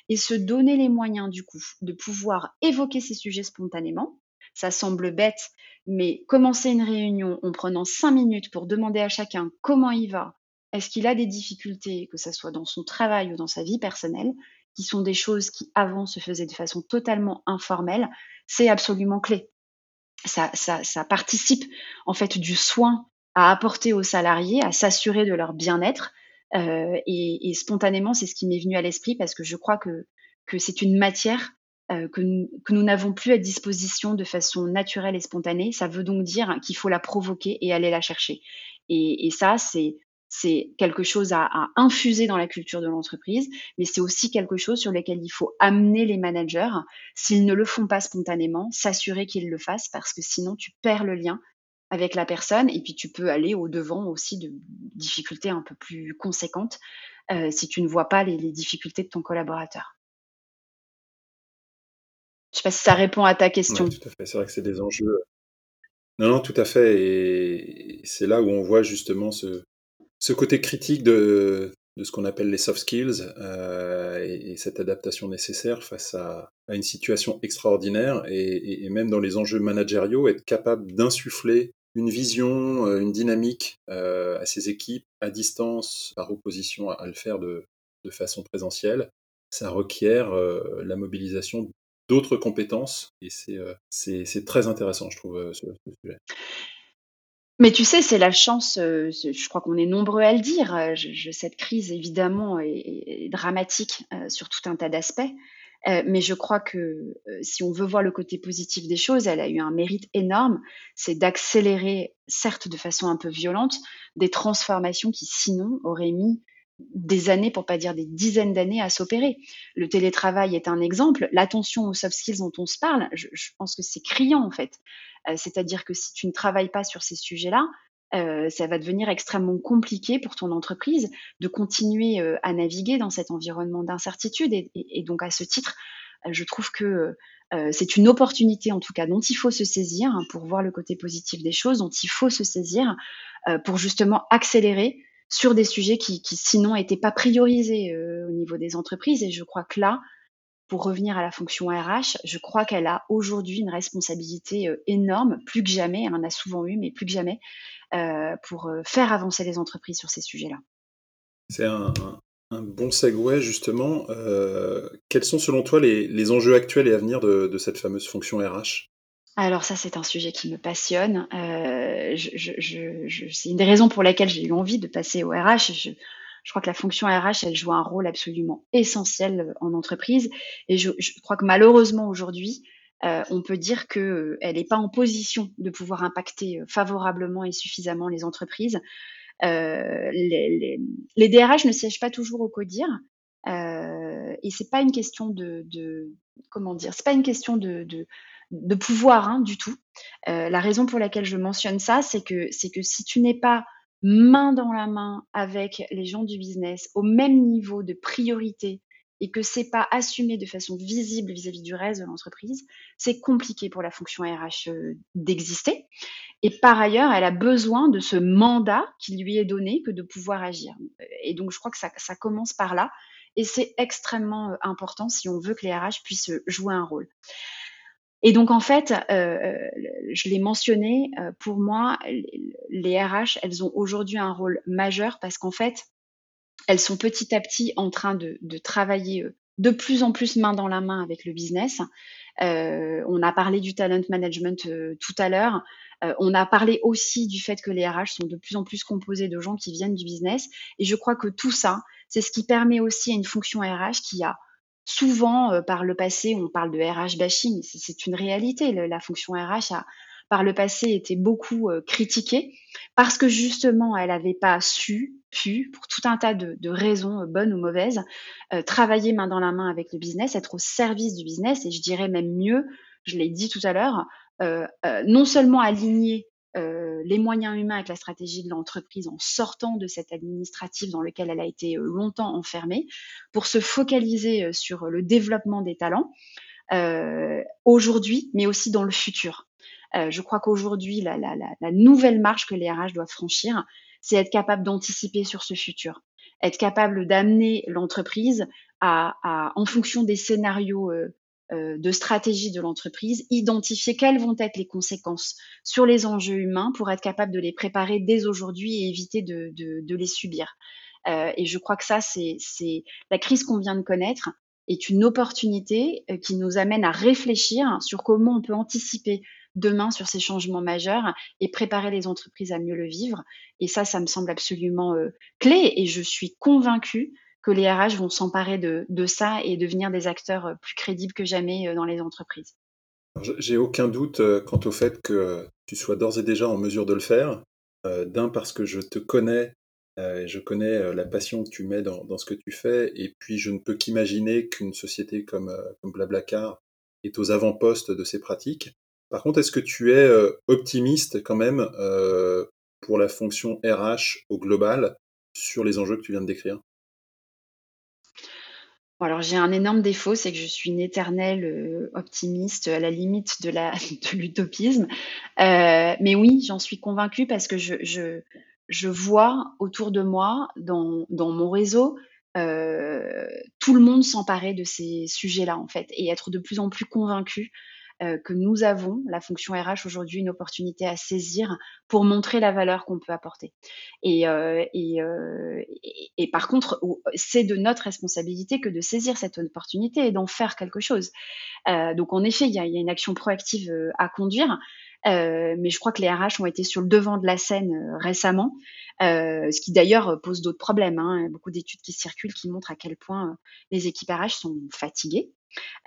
et se donner les moyens du coup de pouvoir évoquer ces sujets spontanément. Ça semble bête, mais commencer une réunion en prenant cinq minutes pour demander à chacun comment il va, est-ce qu'il a des difficultés, que ce soit dans son travail ou dans sa vie personnelle, qui sont des choses qui avant se faisaient de façon totalement informelle, c'est absolument clé ça, participe en fait du soin à apporter aux salariés, à s'assurer de leur bien-être. Euh, et, spontanément, c'est ce qui m'est venu à l'esprit parce que je crois que, c'est une matière euh, que, nous n'avons plus à disposition de façon naturelle et spontanée. Ça veut donc dire qu'il faut la provoquer et aller la chercher. Et ça, c'est c'est quelque chose à, infuser dans la culture de l'entreprise, mais c'est aussi quelque chose sur lequel il faut amener les managers, s'ils ne le font pas spontanément, s'assurer qu'ils le fassent, parce que sinon tu perds le lien avec la personne et puis tu peux aller au devant aussi de difficultés un peu plus conséquentes euh, si tu ne vois pas les, difficultés de ton collaborateur. Je ne sais pas si ça répond à ta question. tout à fait. C'est vrai que c'est des enjeux. Non, non, tout à fait. Et c'est là où on voit justement ce, ce côté critique de, de ce qu'on appelle les soft skills euh, et, cette adaptation nécessaire face à, à une situation extraordinaire et, et, même dans les enjeux managériaux, être capable d'insuffler une vision, euh, une dynamique euh, à ses équipes à distance par opposition à, le faire de, de, façon présentielle, ça requiert la mobilisation d'autres compétences et c'est très intéressant, je trouve, ce, ce sujet. Mais tu sais, c'est la chance, euh, je crois qu'on est nombreux à le dire, euh, je cette crise évidemment est dramatique, euh, sur tout un tas d'aspects, mais je crois que, si on veut voir le côté positif des choses, elle a eu un mérite énorme, c'est d'accélérer, certes de façon un peu violente, des transformations qui sinon auraient mis des années, pour pas dire des dizaines d'années à s'opérer. Le télétravail est un exemple. L'attention aux soft skills dont on se parle, je, pense que c'est criant en fait. Euh, c'est-à-dire que si tu ne travailles pas sur ces sujets-là, euh, ça va devenir extrêmement compliqué pour ton entreprise de continuer euh, à naviguer dans cet environnement d'incertitude. Et, donc à ce titre, je trouve que c'est une opportunité en tout cas dont il faut se saisir pour voir le côté positif des choses, dont il faut se saisir pour justement accélérer sur des sujets qui, sinon n'étaient pas priorisés euh, au niveau des entreprises. Et je crois que là, pour revenir à la fonction RH, je crois qu'elle a aujourd'hui une responsabilité euh, énorme, plus que jamais, elle en a souvent eu, mais plus que jamais, euh, pour faire avancer les entreprises sur ces sujets-là. C'est un, bon segue justement. quels sont selon toi les, enjeux actuels et à venir de cette fameuse fonction RH Alors ça, c'est un sujet qui me passionne. Euh, c'est une des raisons pour lesquelles j'ai eu envie de passer au RH. Je crois que la fonction RH, elle joue un rôle absolument essentiel, euh, en entreprise et je crois que malheureusement aujourd'hui, heu, on peut dire qu'elle euh, n'est pas en position de pouvoir impacter, favorablement et suffisamment les entreprises. Les DRH ne siègent pas toujours au CODIR, et c'est pas une question de comment dire? C'est pas une question de de pouvoir, hein, du tout. Heu, la raison pour laquelle je mentionne ça, c'est que c'est que si tu n'es pas main dans la main avec les gens du business, au même niveau de priorité et que c'est pas assumé de façon visible vis-à-vis du reste de l'entreprise, c'est compliqué pour la fonction RH, heu, d'exister et par ailleurs, elle a besoin de ce mandat qui lui est donné que de pouvoir agir, et donc je crois que ça ça commence par là et c'est extrêmement, heu, important si on veut que les RH puissent, jouer un rôle. Et donc en fait, heu je l'ai mentionné, heu, pour moi, les RH, elles ont aujourd'hui un rôle majeur parce qu'en fait, elles sont petit à petit en train de de travailler, heu, de plus en plus main dans la main avec le business. Heu, on a parlé du talent management, heu, tout à l'heure. Heu, on a parlé aussi du fait que les RH sont de plus en plus composés de gens qui viennent du business et je crois que tout ça, c'est ce qui permet aussi à une fonction RH qui a souvent, heu, par le passé, on parle de RH bashing, c'est une réalité. La fonction RH a, par le passé, été beaucoup, heu, critiquée parce que justement, elle n'avait pas su, pu, pour tout un tas de raisons, heu, bonnes ou mauvaises, travailler main dans la main avec le business, être au service du business et je dirais même mieux, je l'ai dit tout à l'heure, heu heu, non seulement aligner euh, les moyens humains avec la stratégie de l'entreprise en sortant de cet administratif dans lequel elle a été euh, longtemps enfermée, pour se focaliser euh, sur le développement des talents aujourd'hui, mais aussi dans le futur. je crois qu'aujourd'hui, la, nouvelle marche que les RH doivent franchir, c'est être capable d'anticiper sur ce futur, être capable d'amener l'entreprise à, en fonction des scénarios de stratégie de l'entreprise, identifier quelles vont être les conséquences sur les enjeux humains pour être capable de les préparer dès aujourd'hui et éviter de, de, de les subir. Euh, et je crois que ça, c'est la crise qu'on vient de connaître est une opportunité euh, qui nous amène à réfléchir sur comment on peut anticiper demain sur ces changements majeurs et préparer les entreprises à mieux le vivre. Et ça, ça me semble absolument euh, clé et je suis convaincue que les RH vont s'emparer de, ça et devenir des acteurs euh, plus crédibles que jamais euh, dans les entreprises. J'ai aucun doute euh, quant au fait que tu sois d'ores et déjà en mesure de le faire. D'un, parce que je te connais, euh, je connais la passion que tu mets dans, ce que tu fais, et puis je ne peux qu'imaginer qu'une société comme Blablacar est aux avant-postes de ces pratiques. Par contre, est-ce que tu es optimiste quand même pour la fonction RH au global sur les enjeux que tu viens de décrire? Alors j'ai un énorme défaut, c'est que je suis une éternelle, heu, optimiste, à la limite de l'utopisme. Heu, mais oui, j'en suis convaincue parce que je je je vois autour de moi, dans dans mon réseau, heu, tout le monde s'emparer de ces sujets-là, en fait et être de plus en plus convaincu euh, que nous avons, la fonction RH aujourd'hui, une opportunité à saisir pour montrer la valeur qu'on peut apporter. Et, euh, euh, par contre, c'est de notre responsabilité que de saisir cette opportunité et d'en faire quelque chose. Donc en effet, il y a, une action proactive à conduire. Mais je crois que les RH ont été sur le devant de la scène récemment, ce qui d'ailleurs pose d'autres problèmes. Hein. Beaucoup d'études qui circulent qui montrent à quel point les équipes RH sont fatiguées.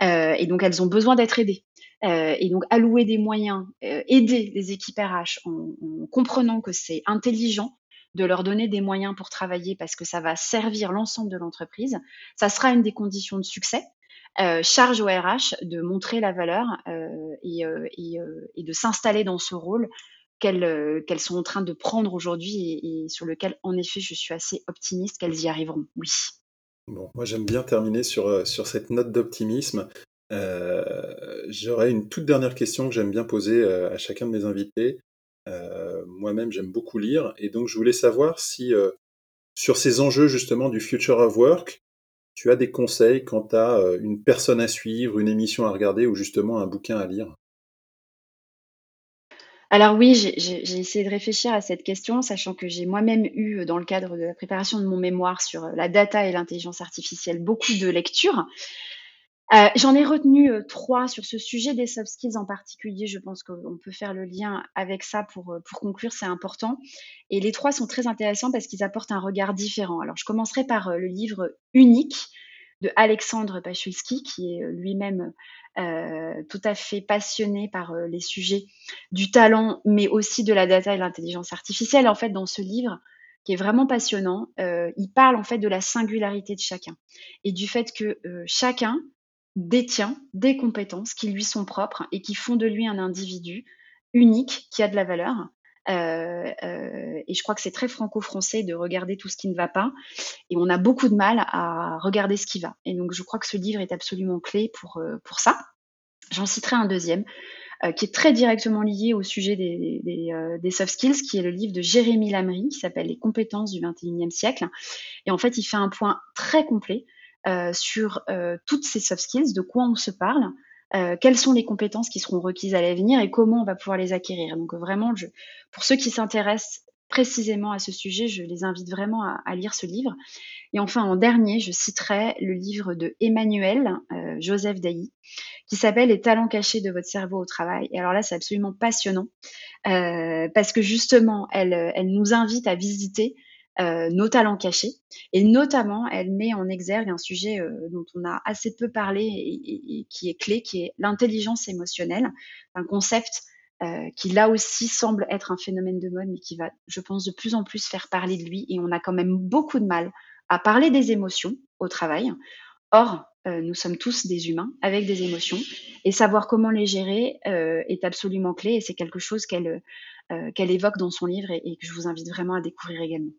Et donc, elles ont besoin d'être aidées. Euh, et donc, allouer des moyens, euh, aider les équipes RH en, en comprenant que c'est intelligent de leur donner des moyens pour travailler parce que ça va servir l'ensemble de l'entreprise, ça sera une des conditions de succès. Euh, charge au RH de montrer la valeur et, de s'installer dans ce rôle qu'elles sont en train de prendre aujourd'hui et, sur lequel, en effet, je suis assez optimiste qu'elles y arriveront. Oui. Bon, moi j'aime bien terminer sur cette note d'optimisme. Euh, J'aurais une toute dernière question que j'aime bien poser euh, à chacun de mes invités. Euh, Moi-même j'aime beaucoup lire et donc je voulais savoir si sur ces enjeux justement du Future of Work, tu as des conseils quant à une personne à suivre, une émission à regarder ou justement un bouquin à lire? Alors oui, j'ai essayé de réfléchir à cette question, sachant que j'ai moi-même eu, dans le cadre de la préparation de mon mémoire sur la data et l'intelligence artificielle, beaucoup de lectures. Euh, j'en ai retenu euh, trois sur ce sujet des soft skills en particulier. Je pense qu'on peut faire le lien avec ça pour, euh, pour conclure, c'est important. Et les trois sont très intéressants parce qu'ils apportent un regard différent. Alors, je commencerai par le livre Unique de Alexandre Pachulski, qui est lui-même tout à fait passionné par les sujets du talent, mais aussi de la data et l'intelligence artificielle. En fait, dans ce livre, qui est vraiment passionnant, il parle en fait de la singularité de chacun et du fait que chacun détient des compétences qui lui sont propres et qui font de lui un individu unique qui a de la valeur. Euh, euh, et je crois que c'est très franco-français de regarder tout ce qui ne va pas. Et on a beaucoup de mal à regarder ce qui va. Et donc, je crois que ce livre est absolument clé pour, euh, pour ça. J'en citerai un deuxième, qui est très directement lié au sujet des, des, des, soft skills, qui est le livre de Jérémy Lamry, qui s'appelle Les compétences du 21e siècle. Et en fait, il fait un point très complet sur euh, toutes ces soft skills, de quoi on se parle, euh, quelles sont les compétences qui seront requises à l'avenir et comment on va pouvoir les acquérir. Donc vraiment, je, pour ceux qui s'intéressent précisément à ce sujet, je les invite vraiment à, à, lire ce livre. Et enfin, en dernier, je citerai le livre de Emmanuel euh, Joseph Dailly, qui s'appelle Les talents cachés de votre cerveau au travail. Et alors là, c'est absolument passionnant, euh, parce que justement, elle, elle nous invite à visiter euh, nos talents cachés. Et notamment, elle met en exergue un sujet euh, dont on a assez peu parlé et, qui est clé, qui est l'intelligence émotionnelle, un concept euh, qui là aussi semble être un phénomène de mode, mais qui va, je pense, de plus en plus faire parler de lui. Et on a quand même beaucoup de mal à parler des émotions au travail. Or, nous sommes tous des humains avec des émotions et savoir comment les gérer est absolument clé et c'est quelque chose qu'elle qu'elle évoque dans son livre et, que je vous invite vraiment à découvrir également.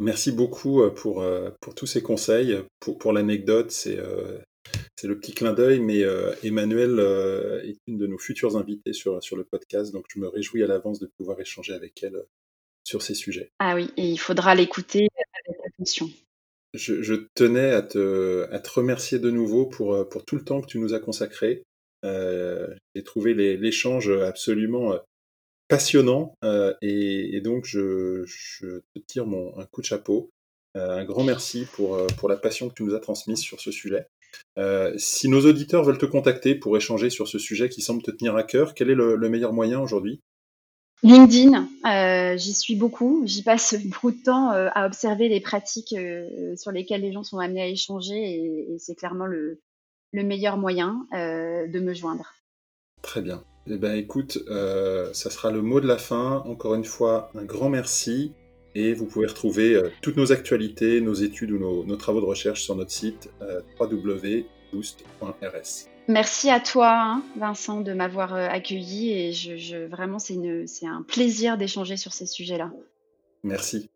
Merci beaucoup euh, pour, euh, pour tous ces conseils. Pour, pour l'anecdote, c'est euh, c'est le petit clin d'œil, mais Emmanuel est une de nos futures invitées sur, sur le podcast, donc je me réjouis à l'avance de pouvoir échanger avec elle sur ces sujets. Ah oui, et il faudra l'écouter avec attention. Je, je, tenais à te, à te remercier de nouveau pour, pour tout le temps que tu nous as consacré. J'ai trouvé l'échange absolument passionnant euh, et, donc je, te tire mon, un coup de chapeau. Euh, un grand merci pour, euh, pour la passion que tu nous as transmise sur ce sujet. si nos auditeurs veulent te contacter pour échanger sur ce sujet qui semble te tenir à cœur, quel est le, meilleur moyen aujourd'hui? LinkedIn, j'y suis beaucoup. J'y passe beaucoup de temps à observer les pratiques sur lesquelles les gens sont amenés à échanger et, c'est clairement le, le, meilleur moyen de me joindre. Très bien. Eh bien, écoute, euh, ça sera le mot de la fin. Encore une fois, un grand merci. Et vous pouvez retrouver euh, toutes nos actualités, nos études ou nos, travaux de recherche sur notre site euh, www.boost.rs. Merci à toi, hein, Vincent, de m'avoir accueilli. Et je, je vraiment, c'est un plaisir d'échanger sur ces sujets-là. Merci.